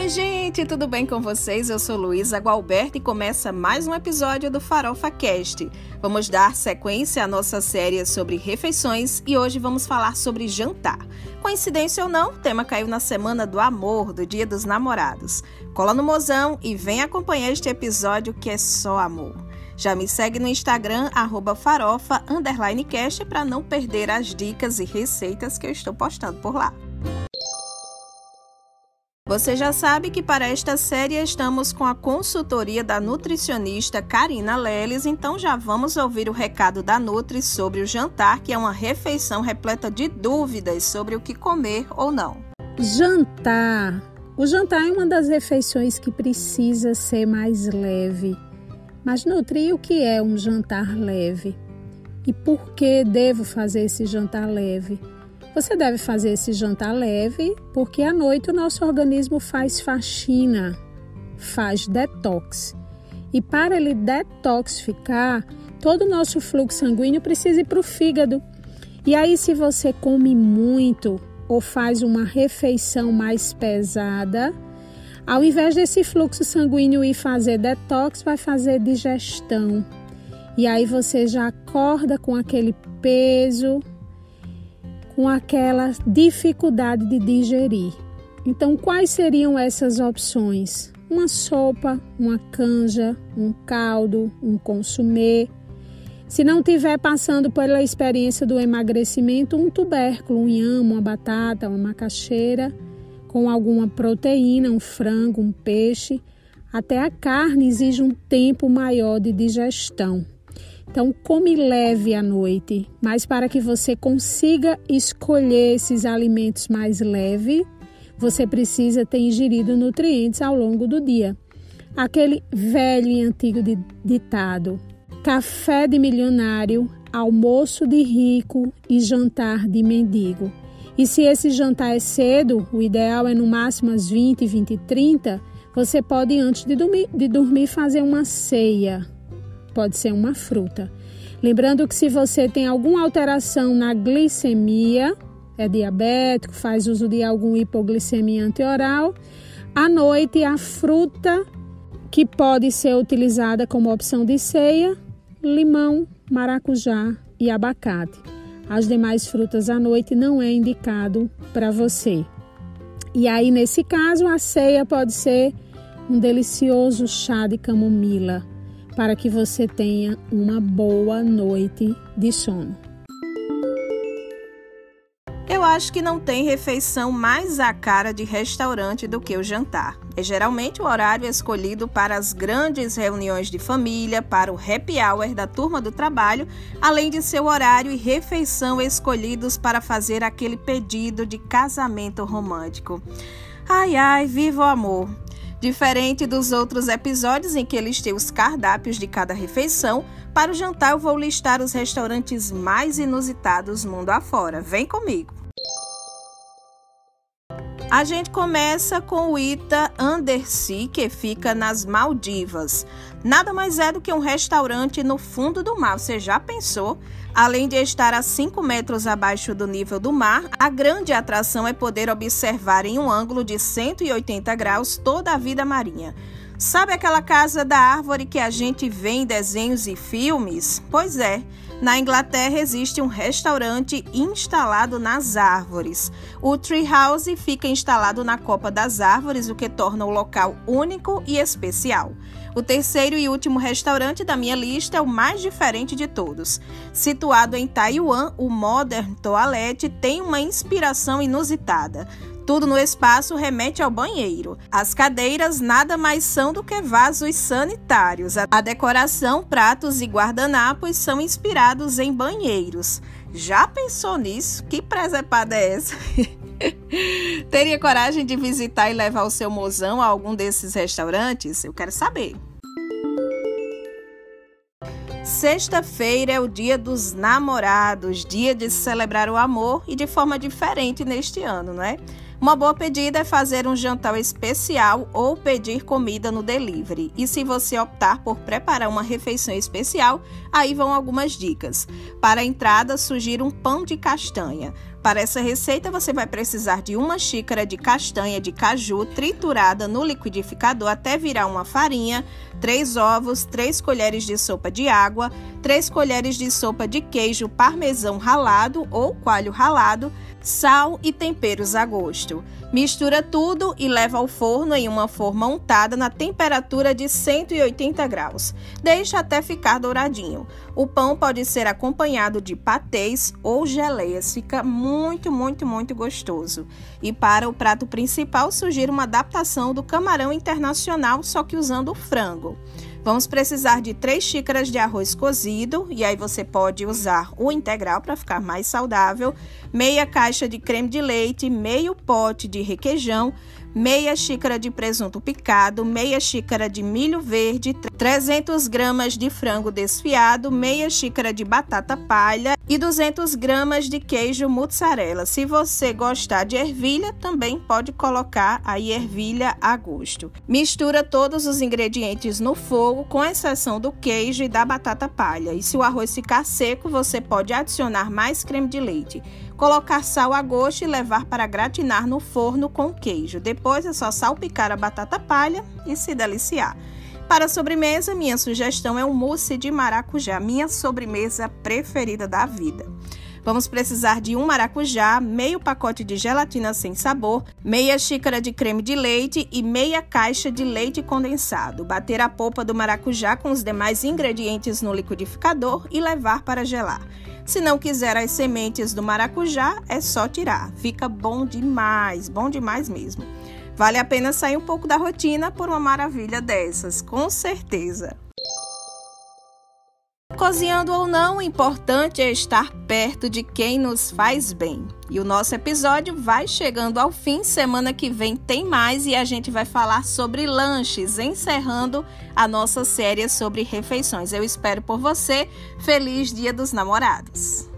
Oi, gente, tudo bem com vocês? Eu sou Luísa Gualberto e começa mais um episódio do Farofa Cast. Vamos dar sequência à nossa série sobre refeições e hoje vamos falar sobre jantar. Coincidência ou não, o tema caiu na semana do amor, do Dia dos Namorados. Cola no mozão e vem acompanhar este episódio que é só amor. Já me segue no Instagram, farofa, cast, para não perder as dicas e receitas que eu estou postando por lá. Você já sabe que para esta série estamos com a consultoria da nutricionista Karina Leles, então já vamos ouvir o recado da Nutri sobre o jantar, que é uma refeição repleta de dúvidas sobre o que comer ou não. Jantar. O jantar é uma das refeições que precisa ser mais leve. Mas Nutri, o que é um jantar leve? E por que devo fazer esse jantar leve? Você deve fazer esse jantar leve, porque à noite o nosso organismo faz faxina, faz detox. E para ele detoxificar, todo o nosso fluxo sanguíneo precisa ir para o fígado. E aí, se você come muito ou faz uma refeição mais pesada, ao invés desse fluxo sanguíneo ir fazer detox, vai fazer digestão. E aí você já acorda com aquele peso, com aquela dificuldade de digerir. Então, quais seriam essas opções? Uma sopa, uma canja, um caldo, um consumê. Se não tiver passando pela experiência do emagrecimento, um tubérculo, um inhame, uma batata, uma macaxeira, com alguma proteína, um frango, um peixe. Até a carne exige um tempo maior de digestão. Então, come leve à noite, mas para que você consiga escolher esses alimentos mais leves, você precisa ter ingerido nutrientes ao longo do dia. Aquele velho e antigo ditado: café de milionário, almoço de rico e jantar de mendigo. E se esse jantar é cedo, o ideal é no máximo às 20, 20 e 30, você pode, antes de dormir, de dormir fazer uma ceia pode ser uma fruta. Lembrando que se você tem alguma alteração na glicemia, é diabético, faz uso de algum hipoglicemia antioral, à noite a fruta que pode ser utilizada como opção de ceia, limão, maracujá e abacate. As demais frutas à noite não é indicado para você. E aí, nesse caso, a ceia pode ser um delicioso chá de camomila para que você tenha uma boa noite de sono. Eu acho que não tem refeição mais à cara de restaurante do que o jantar. É geralmente o horário escolhido para as grandes reuniões de família, para o happy hour da turma do trabalho, além de ser o horário e refeição escolhidos para fazer aquele pedido de casamento romântico. Ai, ai, viva o amor! Diferente dos outros episódios em que listei os cardápios de cada refeição, para o jantar eu vou listar os restaurantes mais inusitados mundo afora. Vem comigo! A gente começa com o Ita Undersea, que fica nas Maldivas. Nada mais é do que um restaurante no fundo do mar. Você já pensou? Além de estar a 5 metros abaixo do nível do mar, a grande atração é poder observar em um ângulo de 180 graus toda a vida marinha. Sabe aquela casa da árvore que a gente vê em desenhos e filmes? Pois é. Na Inglaterra existe um restaurante instalado nas árvores. O Tree House fica instalado na copa das árvores, o que torna o local único e especial. O terceiro e último restaurante da minha lista é o mais diferente de todos. Situado em Taiwan, o Modern Toilette tem uma inspiração inusitada. Tudo no espaço remete ao banheiro. As cadeiras nada mais são do que vasos sanitários. A decoração, pratos e guardanapos são inspirados em banheiros. Já pensou nisso? Que presepada é essa? Teria coragem de visitar e levar o seu mozão a algum desses restaurantes? Eu quero saber. Sexta-feira é o dia dos namorados, dia de celebrar o amor e de forma diferente neste ano, não é? Uma boa pedida é fazer um jantar especial ou pedir comida no delivery. E se você optar por preparar uma refeição especial, aí vão algumas dicas. Para a entrada, sugiro um pão de castanha. Para essa receita, você vai precisar de uma xícara de castanha de caju triturada no liquidificador até virar uma farinha, três ovos, três colheres de sopa de água, três colheres de sopa de queijo parmesão ralado ou coalho ralado, sal e temperos a gosto. Mistura tudo e leva ao forno em uma forma untada na temperatura de 180 graus. Deixa até ficar douradinho. O pão pode ser acompanhado de patês ou geleias, fica muito, muito, muito gostoso. E para o prato principal, sugiro uma adaptação do camarão internacional, só que usando o frango. Vamos precisar de 3 xícaras de arroz cozido, e aí você pode usar o integral para ficar mais saudável, meia caixa de creme de leite, meio pote de requeijão, meia xícara de presunto picado, meia xícara de milho verde, 300 gramas de frango desfiado, meia xícara de batata palha e 200 gramas de queijo mozzarella. Se você gostar de ervilha, também pode colocar a ervilha a gosto. Mistura todos os ingredientes no fogo, com exceção do queijo e da batata palha. E se o arroz ficar seco, você pode adicionar mais creme de leite colocar sal a gosto e levar para gratinar no forno com queijo. Depois é só salpicar a batata palha e se deliciar. Para a sobremesa, minha sugestão é o mousse de maracujá, minha sobremesa preferida da vida. Vamos precisar de um maracujá, meio pacote de gelatina sem sabor, meia xícara de creme de leite e meia caixa de leite condensado. Bater a polpa do maracujá com os demais ingredientes no liquidificador e levar para gelar. Se não quiser as sementes do maracujá, é só tirar. Fica bom demais, bom demais mesmo. Vale a pena sair um pouco da rotina por uma maravilha dessas, com certeza. Cozinhando ou não, o importante é estar perto de quem nos faz bem. E o nosso episódio vai chegando ao fim. Semana que vem tem mais e a gente vai falar sobre lanches, encerrando a nossa série sobre refeições. Eu espero por você. Feliz Dia dos Namorados!